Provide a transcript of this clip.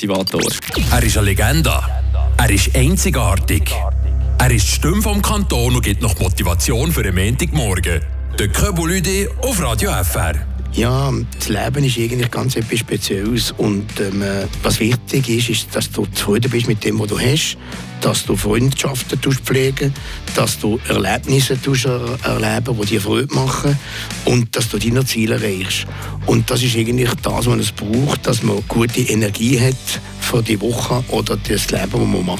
Motivator. Er ist eine Legende. Er ist einzigartig. Er ist die Stimme vom Kanton und gibt noch Motivation für den Montagmorgen. Der Köbulüde auf Radio FR. Ja, das Leben ist eigentlich ganz etwas Spezielles und ähm, was wichtig ist, ist, dass du zufrieden bist mit dem, was du hast, dass du Freundschaften pflegen dass du Erlebnisse er erleben die dir Freude machen und dass du deine Ziele erreichst. Und das ist eigentlich das, was es braucht, dass man gute Energie hat für die Woche oder das Leben, das man macht.